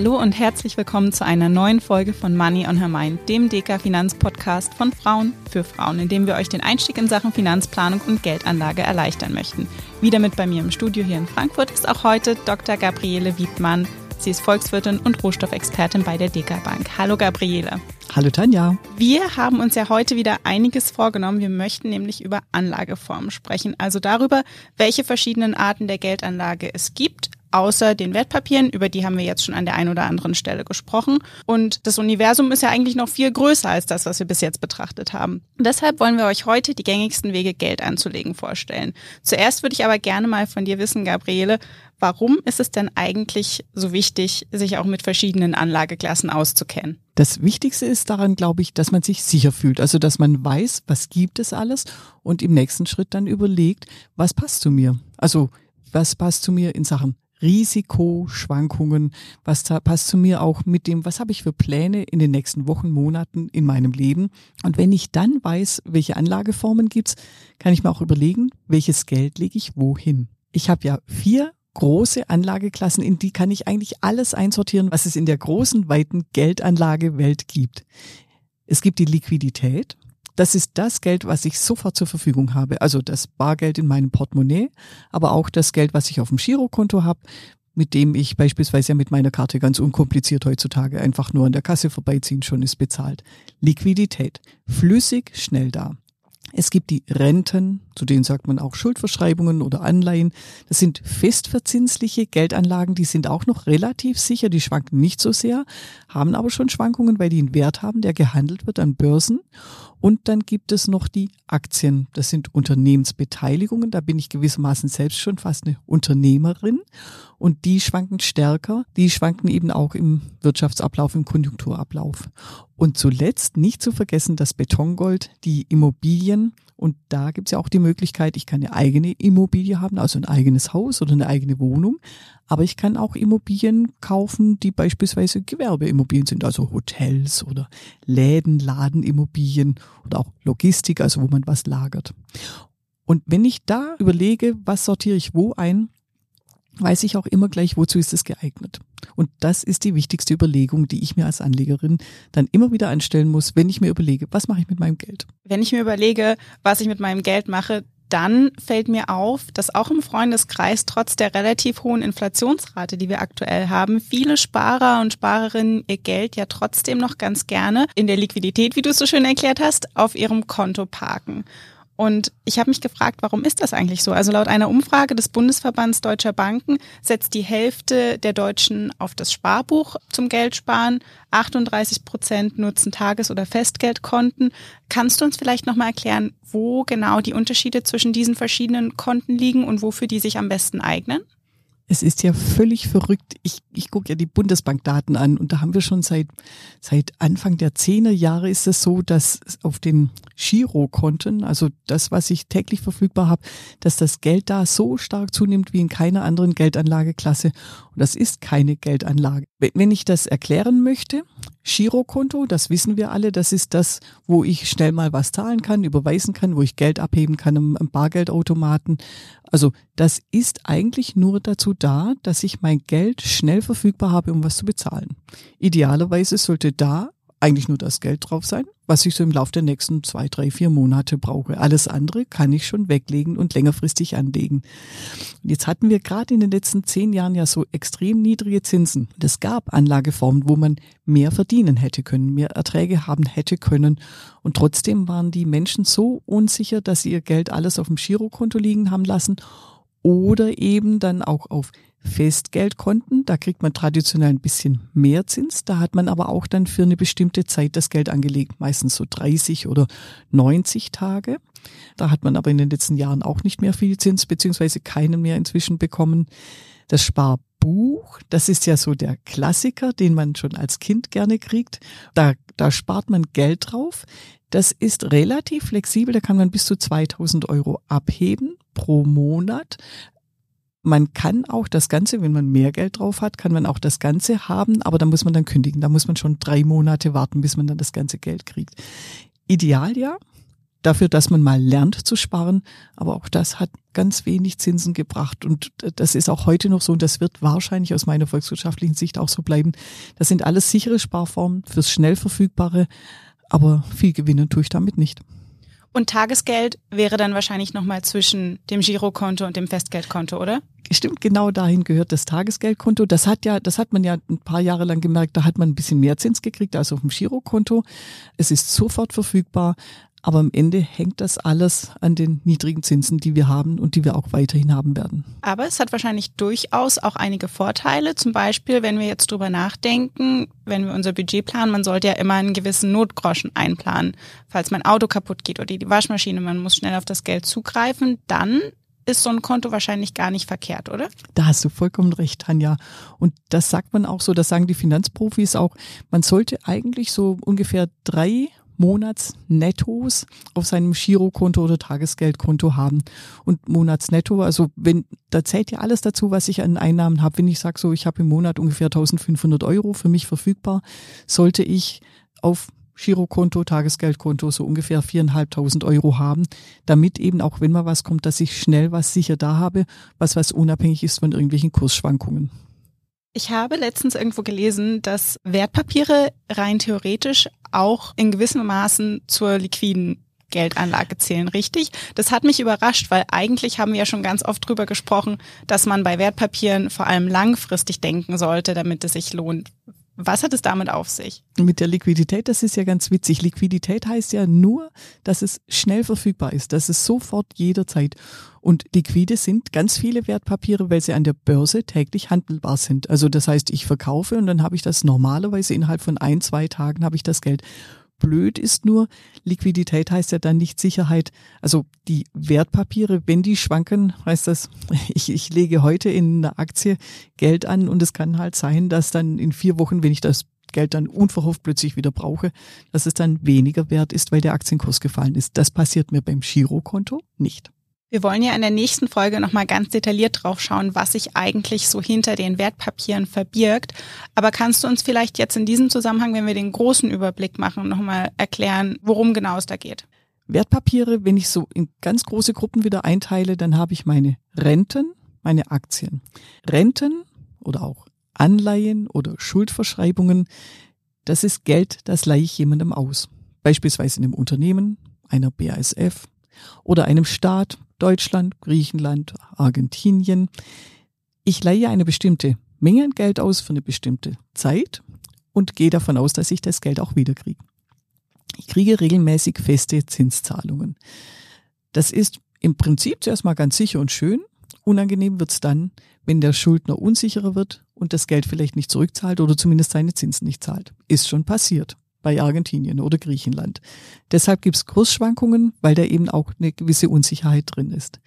Hallo und herzlich willkommen zu einer neuen Folge von Money on Her Mind, dem DK Finanzpodcast von Frauen für Frauen, in dem wir euch den Einstieg in Sachen Finanzplanung und Geldanlage erleichtern möchten. Wieder mit bei mir im Studio hier in Frankfurt ist auch heute Dr. Gabriele Wiedmann. Sie ist Volkswirtin und Rohstoffexpertin bei der DK Bank. Hallo Gabriele. Hallo Tanja. Wir haben uns ja heute wieder einiges vorgenommen. Wir möchten nämlich über Anlageformen sprechen, also darüber, welche verschiedenen Arten der Geldanlage es gibt, außer den Wertpapieren, über die haben wir jetzt schon an der einen oder anderen Stelle gesprochen. Und das Universum ist ja eigentlich noch viel größer als das, was wir bis jetzt betrachtet haben. Und deshalb wollen wir euch heute die gängigsten Wege, Geld anzulegen, vorstellen. Zuerst würde ich aber gerne mal von dir wissen, Gabriele, warum ist es denn eigentlich so wichtig, sich auch mit verschiedenen Anlageklassen auszukennen? Das Wichtigste ist daran, glaube ich, dass man sich sicher fühlt. Also, dass man weiß, was gibt es alles und im nächsten Schritt dann überlegt, was passt zu mir? Also, was passt zu mir in Sachen Risikoschwankungen, was da passt zu mir auch mit dem, was habe ich für Pläne in den nächsten Wochen, Monaten in meinem Leben. Und wenn ich dann weiß, welche Anlageformen gibt's, kann ich mir auch überlegen, welches Geld lege ich wohin. Ich habe ja vier große Anlageklassen, in die kann ich eigentlich alles einsortieren, was es in der großen, weiten Geldanlagewelt gibt. Es gibt die Liquidität, das ist das Geld, was ich sofort zur Verfügung habe. Also das Bargeld in meinem Portemonnaie, aber auch das Geld, was ich auf dem Girokonto habe, mit dem ich beispielsweise ja mit meiner Karte ganz unkompliziert heutzutage einfach nur an der Kasse vorbeiziehen, schon ist bezahlt. Liquidität. Flüssig, schnell da. Es gibt die Renten, zu denen sagt man auch Schuldverschreibungen oder Anleihen. Das sind festverzinsliche Geldanlagen, die sind auch noch relativ sicher, die schwanken nicht so sehr, haben aber schon Schwankungen, weil die einen Wert haben, der gehandelt wird an Börsen. Und dann gibt es noch die Aktien. Das sind Unternehmensbeteiligungen. Da bin ich gewissermaßen selbst schon fast eine Unternehmerin. Und die schwanken stärker. Die schwanken eben auch im Wirtschaftsablauf, im Konjunkturablauf. Und zuletzt nicht zu vergessen das Betongold, die Immobilien. Und da gibt es ja auch die Möglichkeit, ich kann eine eigene Immobilie haben, also ein eigenes Haus oder eine eigene Wohnung. Aber ich kann auch Immobilien kaufen, die beispielsweise Gewerbeimmobilien sind, also Hotels oder Läden, Ladenimmobilien oder auch Logistik, also wo man was lagert. Und wenn ich da überlege, was sortiere ich wo ein, weiß ich auch immer gleich, wozu ist es geeignet. Und das ist die wichtigste Überlegung, die ich mir als Anlegerin dann immer wieder anstellen muss, wenn ich mir überlege, was mache ich mit meinem Geld? Wenn ich mir überlege, was ich mit meinem Geld mache, dann fällt mir auf, dass auch im Freundeskreis trotz der relativ hohen Inflationsrate, die wir aktuell haben, viele Sparer und Sparerinnen ihr Geld ja trotzdem noch ganz gerne in der Liquidität, wie du es so schön erklärt hast, auf ihrem Konto parken. Und ich habe mich gefragt, warum ist das eigentlich so? Also laut einer Umfrage des Bundesverbands Deutscher Banken setzt die Hälfte der Deutschen auf das Sparbuch zum Geldsparen. 38 Prozent nutzen Tages- oder Festgeldkonten. Kannst du uns vielleicht nochmal erklären, wo genau die Unterschiede zwischen diesen verschiedenen Konten liegen und wofür die sich am besten eignen? Es ist ja völlig verrückt. Ich, ich gucke ja die Bundesbankdaten an und da haben wir schon seit, seit Anfang der Zehnerjahre ist es so, dass auf den Girokonten, also das, was ich täglich verfügbar habe, dass das Geld da so stark zunimmt wie in keiner anderen Geldanlageklasse. Das ist keine Geldanlage. Wenn ich das erklären möchte, Girokonto, das wissen wir alle, das ist das, wo ich schnell mal was zahlen kann, überweisen kann, wo ich Geld abheben kann am Bargeldautomaten. Also das ist eigentlich nur dazu da, dass ich mein Geld schnell verfügbar habe, um was zu bezahlen. Idealerweise sollte da eigentlich nur das Geld drauf sein, was ich so im Laufe der nächsten zwei, drei, vier Monate brauche. Alles andere kann ich schon weglegen und längerfristig anlegen. Und jetzt hatten wir gerade in den letzten zehn Jahren ja so extrem niedrige Zinsen. Es gab Anlageformen, wo man mehr verdienen hätte können, mehr Erträge haben hätte können. Und trotzdem waren die Menschen so unsicher, dass sie ihr Geld alles auf dem Girokonto liegen haben lassen oder eben dann auch auf Festgeldkonten. Da kriegt man traditionell ein bisschen mehr Zins. Da hat man aber auch dann für eine bestimmte Zeit das Geld angelegt, meistens so 30 oder 90 Tage. Da hat man aber in den letzten Jahren auch nicht mehr viel Zins, beziehungsweise keinen mehr inzwischen bekommen. Das Sparbuch, das ist ja so der Klassiker, den man schon als Kind gerne kriegt. Da, da spart man Geld drauf. Das ist relativ flexibel, da kann man bis zu 2000 Euro abheben pro Monat man kann auch das Ganze, wenn man mehr Geld drauf hat, kann man auch das Ganze haben, aber da muss man dann kündigen. Da muss man schon drei Monate warten, bis man dann das ganze Geld kriegt. Ideal ja, dafür, dass man mal lernt zu sparen, aber auch das hat ganz wenig Zinsen gebracht und das ist auch heute noch so und das wird wahrscheinlich aus meiner volkswirtschaftlichen Sicht auch so bleiben. Das sind alles sichere Sparformen fürs schnell verfügbare, aber viel gewinnen tue ich damit nicht. Und Tagesgeld wäre dann wahrscheinlich nochmal zwischen dem Girokonto und dem Festgeldkonto, oder? Stimmt, genau dahin gehört das Tagesgeldkonto. Das hat ja, das hat man ja ein paar Jahre lang gemerkt, da hat man ein bisschen mehr Zins gekriegt als auf dem Girokonto. Es ist sofort verfügbar. Aber am Ende hängt das alles an den niedrigen Zinsen, die wir haben und die wir auch weiterhin haben werden. Aber es hat wahrscheinlich durchaus auch einige Vorteile. Zum Beispiel, wenn wir jetzt drüber nachdenken, wenn wir unser Budget planen, man sollte ja immer einen gewissen Notgroschen einplanen. Falls mein Auto kaputt geht oder die Waschmaschine, man muss schnell auf das Geld zugreifen, dann ist so ein Konto wahrscheinlich gar nicht verkehrt, oder? Da hast du vollkommen recht, Tanja. Und das sagt man auch so, das sagen die Finanzprofis auch. Man sollte eigentlich so ungefähr drei Monatsnettos auf seinem Girokonto oder Tagesgeldkonto haben. Und Monatsnetto, also wenn, da zählt ja alles dazu, was ich an Einnahmen habe. Wenn ich sage so, ich habe im Monat ungefähr 1500 Euro für mich verfügbar, sollte ich auf Girokonto, Tagesgeldkonto so ungefähr viereinhalbtausend Euro haben, damit eben auch wenn mal was kommt, dass ich schnell was sicher da habe, was was unabhängig ist von irgendwelchen Kursschwankungen. Ich habe letztens irgendwo gelesen, dass Wertpapiere rein theoretisch auch in gewissem Maßen zur liquiden Geldanlage zählen, richtig? Das hat mich überrascht, weil eigentlich haben wir ja schon ganz oft drüber gesprochen, dass man bei Wertpapieren vor allem langfristig denken sollte, damit es sich lohnt. Was hat es damit auf sich? Mit der Liquidität, das ist ja ganz witzig. Liquidität heißt ja nur, dass es schnell verfügbar ist, dass es sofort jederzeit. Und liquide sind ganz viele Wertpapiere, weil sie an der Börse täglich handelbar sind. Also das heißt, ich verkaufe und dann habe ich das normalerweise innerhalb von ein, zwei Tagen habe ich das Geld. Blöd ist nur, Liquidität heißt ja dann nicht Sicherheit. Also die Wertpapiere, wenn die schwanken, heißt das, ich, ich lege heute in eine Aktie Geld an und es kann halt sein, dass dann in vier Wochen, wenn ich das Geld dann unverhofft plötzlich wieder brauche, dass es dann weniger wert ist, weil der Aktienkurs gefallen ist. Das passiert mir beim Girokonto nicht. Wir wollen ja in der nächsten Folge nochmal ganz detailliert drauf schauen, was sich eigentlich so hinter den Wertpapieren verbirgt. Aber kannst du uns vielleicht jetzt in diesem Zusammenhang, wenn wir den großen Überblick machen, nochmal erklären, worum genau es da geht? Wertpapiere, wenn ich so in ganz große Gruppen wieder einteile, dann habe ich meine Renten, meine Aktien. Renten oder auch Anleihen oder Schuldverschreibungen, das ist Geld, das leihe ich jemandem aus. Beispielsweise in einem Unternehmen, einer BASF oder einem Staat, Deutschland, Griechenland, Argentinien. Ich leihe eine bestimmte Menge an Geld aus für eine bestimmte Zeit und gehe davon aus, dass ich das Geld auch wiederkriege. Ich kriege regelmäßig feste Zinszahlungen. Das ist im Prinzip zuerst mal ganz sicher und schön. Unangenehm wird's dann, wenn der Schuldner unsicherer wird und das Geld vielleicht nicht zurückzahlt oder zumindest seine Zinsen nicht zahlt. Ist schon passiert bei Argentinien oder Griechenland. Deshalb gibt es Kursschwankungen, weil da eben auch eine gewisse Unsicherheit drin ist.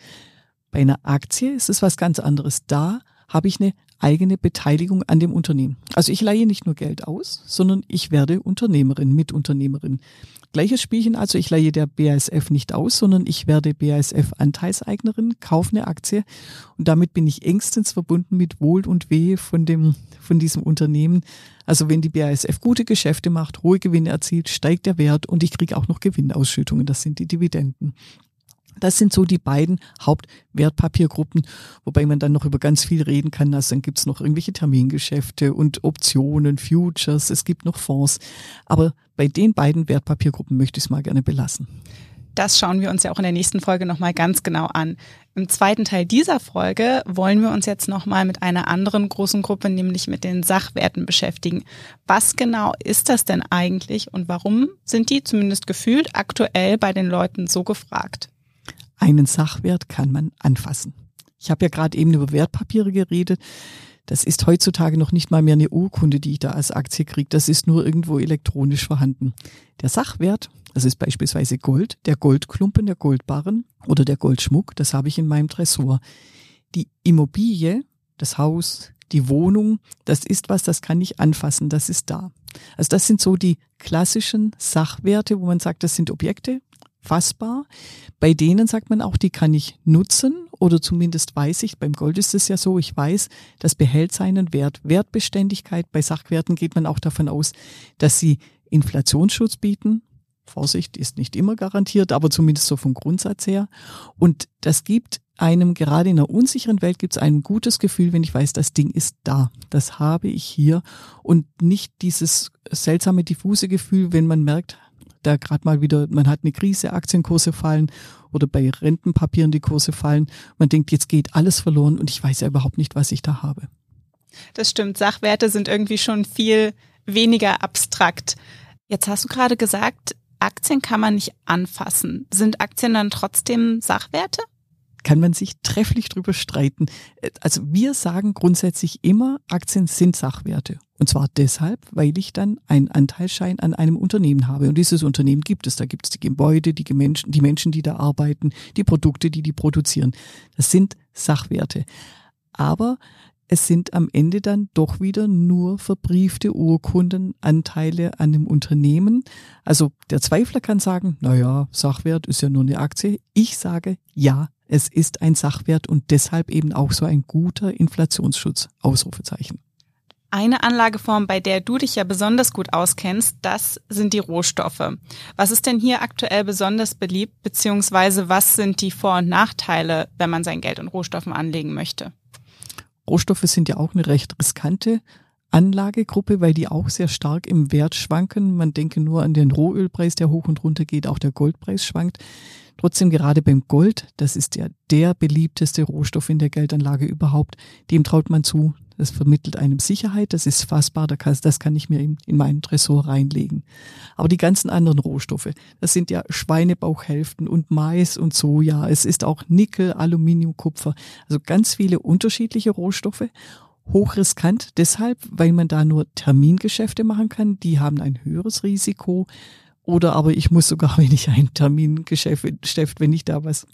Bei einer Aktie ist es was ganz anderes. Da habe ich eine eigene Beteiligung an dem Unternehmen. Also ich leihe nicht nur Geld aus, sondern ich werde Unternehmerin, Mitunternehmerin. Gleiches Spielchen, also ich leihe der BASF nicht aus, sondern ich werde BASF Anteilseignerin, kaufe eine Aktie und damit bin ich engstens verbunden mit Wohl und Wehe von dem, von diesem Unternehmen. Also wenn die BASF gute Geschäfte macht, hohe Gewinne erzielt, steigt der Wert und ich kriege auch noch Gewinnausschüttungen. Das sind die Dividenden. Das sind so die beiden Hauptwertpapiergruppen, wobei man dann noch über ganz viel reden kann. Also dann gibt's noch irgendwelche Termingeschäfte und Optionen, Futures, es gibt noch Fonds. Aber bei den beiden Wertpapiergruppen möchte ich es mal gerne belassen. Das schauen wir uns ja auch in der nächsten Folge nochmal ganz genau an. Im zweiten Teil dieser Folge wollen wir uns jetzt nochmal mit einer anderen großen Gruppe, nämlich mit den Sachwerten beschäftigen. Was genau ist das denn eigentlich und warum sind die zumindest gefühlt aktuell bei den Leuten so gefragt? Einen Sachwert kann man anfassen. Ich habe ja gerade eben über Wertpapiere geredet. Das ist heutzutage noch nicht mal mehr eine Urkunde, die ich da als Aktie kriege. Das ist nur irgendwo elektronisch vorhanden. Der Sachwert, das ist beispielsweise Gold, der Goldklumpen, der Goldbarren oder der Goldschmuck, das habe ich in meinem Tresor. Die Immobilie, das Haus, die Wohnung, das ist was, das kann ich anfassen, das ist da. Also das sind so die klassischen Sachwerte, wo man sagt, das sind Objekte, fassbar. Bei denen sagt man auch, die kann ich nutzen oder zumindest weiß ich, beim Gold ist es ja so, ich weiß, das behält seinen Wert. Wertbeständigkeit, bei Sachwerten geht man auch davon aus, dass sie Inflationsschutz bieten. Vorsicht ist nicht immer garantiert, aber zumindest so vom Grundsatz her. Und das gibt einem, gerade in einer unsicheren Welt, gibt es ein gutes Gefühl, wenn ich weiß, das Ding ist da. Das habe ich hier. Und nicht dieses seltsame, diffuse Gefühl, wenn man merkt, da gerade mal wieder, man hat eine Krise, Aktienkurse fallen oder bei Rentenpapieren die Kurse fallen. Man denkt, jetzt geht alles verloren und ich weiß ja überhaupt nicht, was ich da habe. Das stimmt. Sachwerte sind irgendwie schon viel weniger abstrakt. Jetzt hast du gerade gesagt, Aktien kann man nicht anfassen. Sind Aktien dann trotzdem Sachwerte? Kann man sich trefflich drüber streiten. Also wir sagen grundsätzlich immer, Aktien sind Sachwerte. Und zwar deshalb, weil ich dann einen Anteilsschein an einem Unternehmen habe. Und dieses Unternehmen gibt es. Da gibt es die Gebäude, die Menschen, die Menschen, die da arbeiten, die Produkte, die die produzieren. Das sind Sachwerte. Aber es sind am Ende dann doch wieder nur verbriefte Urkundenanteile an dem Unternehmen. Also der Zweifler kann sagen, na ja, Sachwert ist ja nur eine Aktie. Ich sage, ja, es ist ein Sachwert und deshalb eben auch so ein guter Inflationsschutz. Ausrufezeichen. Eine Anlageform, bei der du dich ja besonders gut auskennst, das sind die Rohstoffe. Was ist denn hier aktuell besonders beliebt, beziehungsweise was sind die Vor- und Nachteile, wenn man sein Geld in Rohstoffen anlegen möchte? Rohstoffe sind ja auch eine recht riskante Anlagegruppe, weil die auch sehr stark im Wert schwanken. Man denke nur an den Rohölpreis, der hoch und runter geht, auch der Goldpreis schwankt. Trotzdem gerade beim Gold, das ist ja der beliebteste Rohstoff in der Geldanlage überhaupt, dem traut man zu. Das vermittelt einem Sicherheit, das ist fassbar, das kann ich mir in, meinen Tresor reinlegen. Aber die ganzen anderen Rohstoffe, das sind ja Schweinebauchhälften und Mais und Soja, es ist auch Nickel, Aluminium, Kupfer, also ganz viele unterschiedliche Rohstoffe hochriskant deshalb, weil man da nur Termingeschäfte machen kann. Die haben ein höheres Risiko. Oder aber ich muss sogar, wenn ich ein Termingeschäft, wenn ich da was,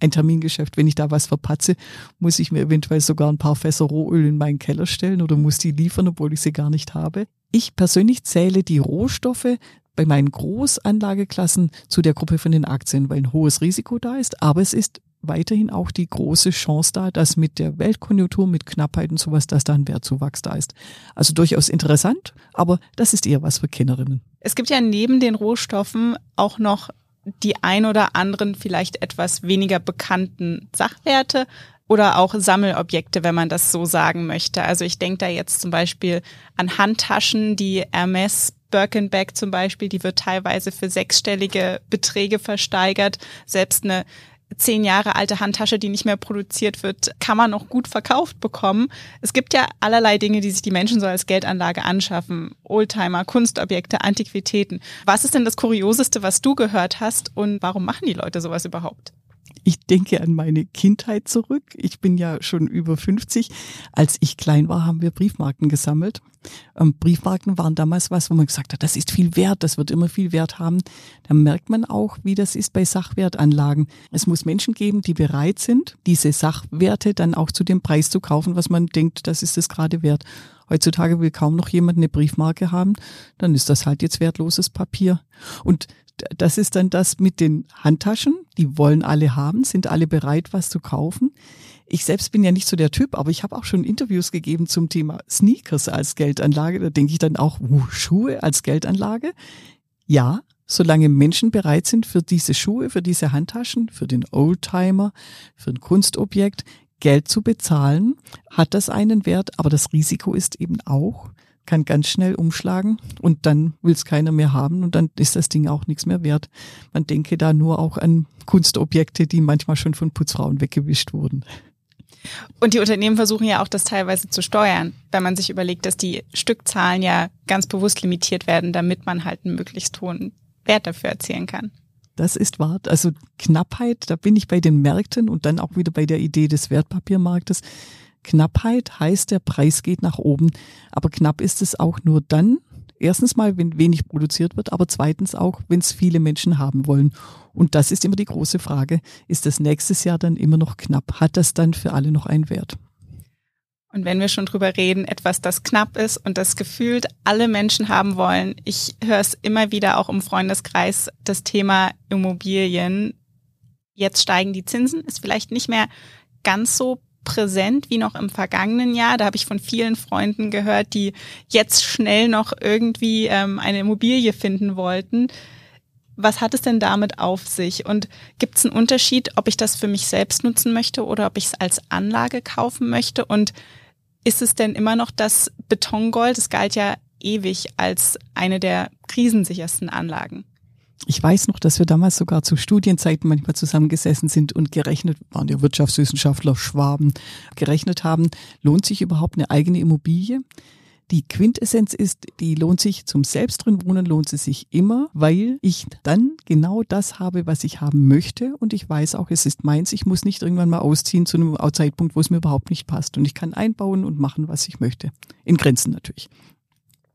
ein Termingeschäft, wenn ich da was verpatze, muss ich mir eventuell sogar ein paar Fässer Rohöl in meinen Keller stellen oder muss die liefern, obwohl ich sie gar nicht habe. Ich persönlich zähle die Rohstoffe bei meinen Großanlageklassen zu der Gruppe von den Aktien, weil ein hohes Risiko da ist, aber es ist weiterhin auch die große Chance da, dass mit der Weltkonjunktur, mit Knappheit und sowas, dass da ein Wertzuwachs da ist. Also durchaus interessant, aber das ist eher was für Kennerinnen. Es gibt ja neben den Rohstoffen auch noch die ein oder anderen vielleicht etwas weniger bekannten Sachwerte oder auch Sammelobjekte, wenn man das so sagen möchte. Also ich denke da jetzt zum Beispiel an Handtaschen, die Hermes Birkenback zum Beispiel, die wird teilweise für sechsstellige Beträge versteigert. Selbst eine zehn Jahre alte Handtasche, die nicht mehr produziert wird, kann man noch gut verkauft bekommen. Es gibt ja allerlei Dinge, die sich die Menschen so als Geldanlage anschaffen. Oldtimer, Kunstobjekte, Antiquitäten. Was ist denn das Kurioseste, was du gehört hast und warum machen die Leute sowas überhaupt? Ich denke an meine Kindheit zurück. Ich bin ja schon über 50. Als ich klein war, haben wir Briefmarken gesammelt. Ähm, Briefmarken waren damals was, wo man gesagt hat, das ist viel wert, das wird immer viel Wert haben. Da merkt man auch, wie das ist bei Sachwertanlagen. Es muss Menschen geben, die bereit sind, diese Sachwerte dann auch zu dem Preis zu kaufen, was man denkt, das ist es gerade wert. Heutzutage will kaum noch jemand eine Briefmarke haben, dann ist das halt jetzt wertloses Papier. Und das ist dann das mit den Handtaschen. Die wollen alle haben, sind alle bereit, was zu kaufen. Ich selbst bin ja nicht so der Typ, aber ich habe auch schon Interviews gegeben zum Thema Sneakers als Geldanlage. Da denke ich dann auch, uh, Schuhe als Geldanlage. Ja, solange Menschen bereit sind für diese Schuhe, für diese Handtaschen, für den Oldtimer, für ein Kunstobjekt Geld zu bezahlen, hat das einen Wert, aber das Risiko ist eben auch, kann ganz schnell umschlagen und dann will es keiner mehr haben und dann ist das Ding auch nichts mehr wert. Man denke da nur auch an Kunstobjekte, die manchmal schon von Putzfrauen weggewischt wurden. Und die Unternehmen versuchen ja auch das teilweise zu steuern, wenn man sich überlegt, dass die Stückzahlen ja ganz bewusst limitiert werden, damit man halt einen möglichst hohen Wert dafür erzielen kann. Das ist wahr. Also Knappheit, da bin ich bei den Märkten und dann auch wieder bei der Idee des Wertpapiermarktes. Knappheit heißt, der Preis geht nach oben. Aber knapp ist es auch nur dann, erstens mal, wenn wenig produziert wird, aber zweitens auch, wenn es viele Menschen haben wollen. Und das ist immer die große Frage. Ist das nächstes Jahr dann immer noch knapp? Hat das dann für alle noch einen Wert? Und wenn wir schon drüber reden, etwas, das knapp ist und das gefühlt alle Menschen haben wollen. Ich höre es immer wieder auch im Freundeskreis, das Thema Immobilien. Jetzt steigen die Zinsen, ist vielleicht nicht mehr ganz so präsent wie noch im vergangenen Jahr. Da habe ich von vielen Freunden gehört, die jetzt schnell noch irgendwie ähm, eine Immobilie finden wollten. Was hat es denn damit auf sich? Und gibt es einen Unterschied, ob ich das für mich selbst nutzen möchte oder ob ich es als Anlage kaufen möchte? Und ist es denn immer noch das Betongold? Es galt ja ewig als eine der krisensichersten Anlagen. Ich weiß noch, dass wir damals sogar zu Studienzeiten manchmal zusammengesessen sind und gerechnet, waren ja Wirtschaftswissenschaftler, Schwaben, gerechnet haben, lohnt sich überhaupt eine eigene Immobilie? Die Quintessenz ist, die lohnt sich zum selbst drin wohnen, lohnt sie sich immer, weil ich dann genau das habe, was ich haben möchte und ich weiß auch, es ist meins. Ich muss nicht irgendwann mal ausziehen zu einem Zeitpunkt, wo es mir überhaupt nicht passt und ich kann einbauen und machen, was ich möchte. In Grenzen natürlich.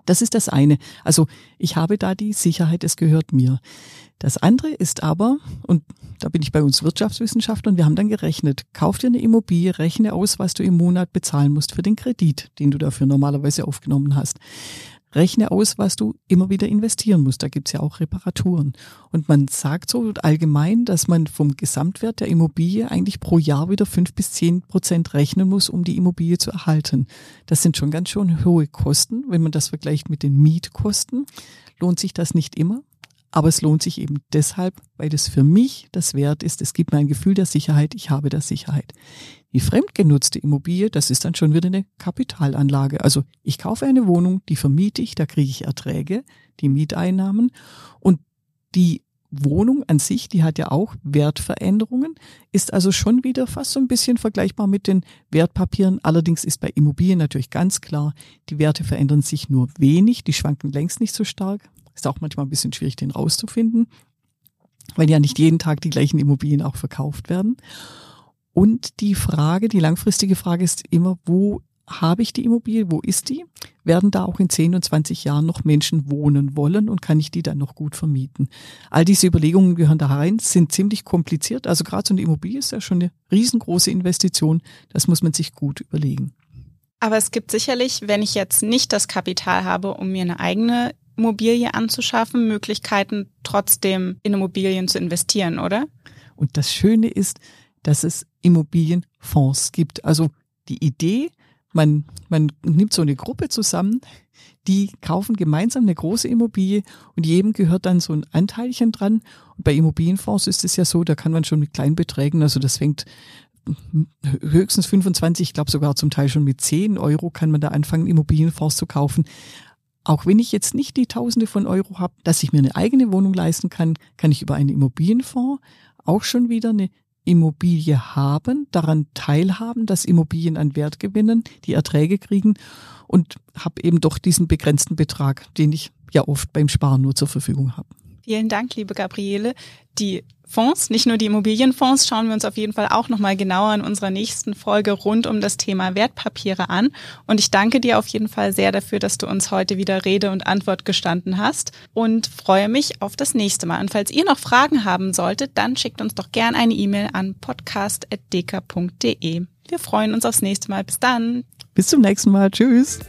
Das ist das eine. Also ich habe da die Sicherheit, es gehört mir. Das andere ist aber, und da bin ich bei uns Wirtschaftswissenschaftlern, wir haben dann gerechnet, kauf dir eine Immobilie, rechne aus, was du im Monat bezahlen musst für den Kredit, den du dafür normalerweise aufgenommen hast. Rechne aus, was du immer wieder investieren musst. Da gibt's ja auch Reparaturen. Und man sagt so allgemein, dass man vom Gesamtwert der Immobilie eigentlich pro Jahr wieder fünf bis zehn Prozent rechnen muss, um die Immobilie zu erhalten. Das sind schon ganz schön hohe Kosten. Wenn man das vergleicht mit den Mietkosten, lohnt sich das nicht immer. Aber es lohnt sich eben deshalb, weil es für mich das Wert ist. Es gibt mir ein Gefühl der Sicherheit. Ich habe der Sicherheit. Die fremdgenutzte Immobilie, das ist dann schon wieder eine Kapitalanlage. Also ich kaufe eine Wohnung, die vermiete ich, da kriege ich Erträge, die Mieteinnahmen und die Wohnung an sich, die hat ja auch Wertveränderungen, ist also schon wieder fast so ein bisschen vergleichbar mit den Wertpapieren. Allerdings ist bei Immobilien natürlich ganz klar, die Werte verändern sich nur wenig, die schwanken längst nicht so stark. Ist auch manchmal ein bisschen schwierig, den rauszufinden, weil ja nicht jeden Tag die gleichen Immobilien auch verkauft werden. Und die Frage, die langfristige Frage ist immer, wo habe ich die Immobilie, wo ist die? Werden da auch in 10 und 20 Jahren noch Menschen wohnen wollen und kann ich die dann noch gut vermieten? All diese Überlegungen gehören da rein, sind ziemlich kompliziert. Also gerade so eine Immobilie ist ja schon eine riesengroße Investition. Das muss man sich gut überlegen. Aber es gibt sicherlich, wenn ich jetzt nicht das Kapital habe, um mir eine eigene Immobilie anzuschaffen, Möglichkeiten trotzdem in Immobilien zu investieren, oder? Und das Schöne ist, dass es Immobilienfonds gibt. Also die Idee, man, man nimmt so eine Gruppe zusammen, die kaufen gemeinsam eine große Immobilie und jedem gehört dann so ein Anteilchen dran. Und bei Immobilienfonds ist es ja so, da kann man schon mit kleinen Beträgen, also das fängt höchstens 25, ich glaube sogar zum Teil schon mit 10 Euro kann man da anfangen, Immobilienfonds zu kaufen. Auch wenn ich jetzt nicht die Tausende von Euro habe, dass ich mir eine eigene Wohnung leisten kann, kann ich über einen Immobilienfonds auch schon wieder eine Immobilie haben, daran teilhaben, dass Immobilien an Wert gewinnen, die Erträge kriegen und habe eben doch diesen begrenzten Betrag, den ich ja oft beim Sparen nur zur Verfügung habe. Vielen Dank, liebe Gabriele. Die Fonds, nicht nur die Immobilienfonds, schauen wir uns auf jeden Fall auch nochmal genauer in unserer nächsten Folge rund um das Thema Wertpapiere an. Und ich danke dir auf jeden Fall sehr dafür, dass du uns heute wieder Rede und Antwort gestanden hast und freue mich auf das nächste Mal. Und falls ihr noch Fragen haben solltet, dann schickt uns doch gern eine E-Mail an podcast.deka.de. Wir freuen uns aufs nächste Mal. Bis dann. Bis zum nächsten Mal. Tschüss.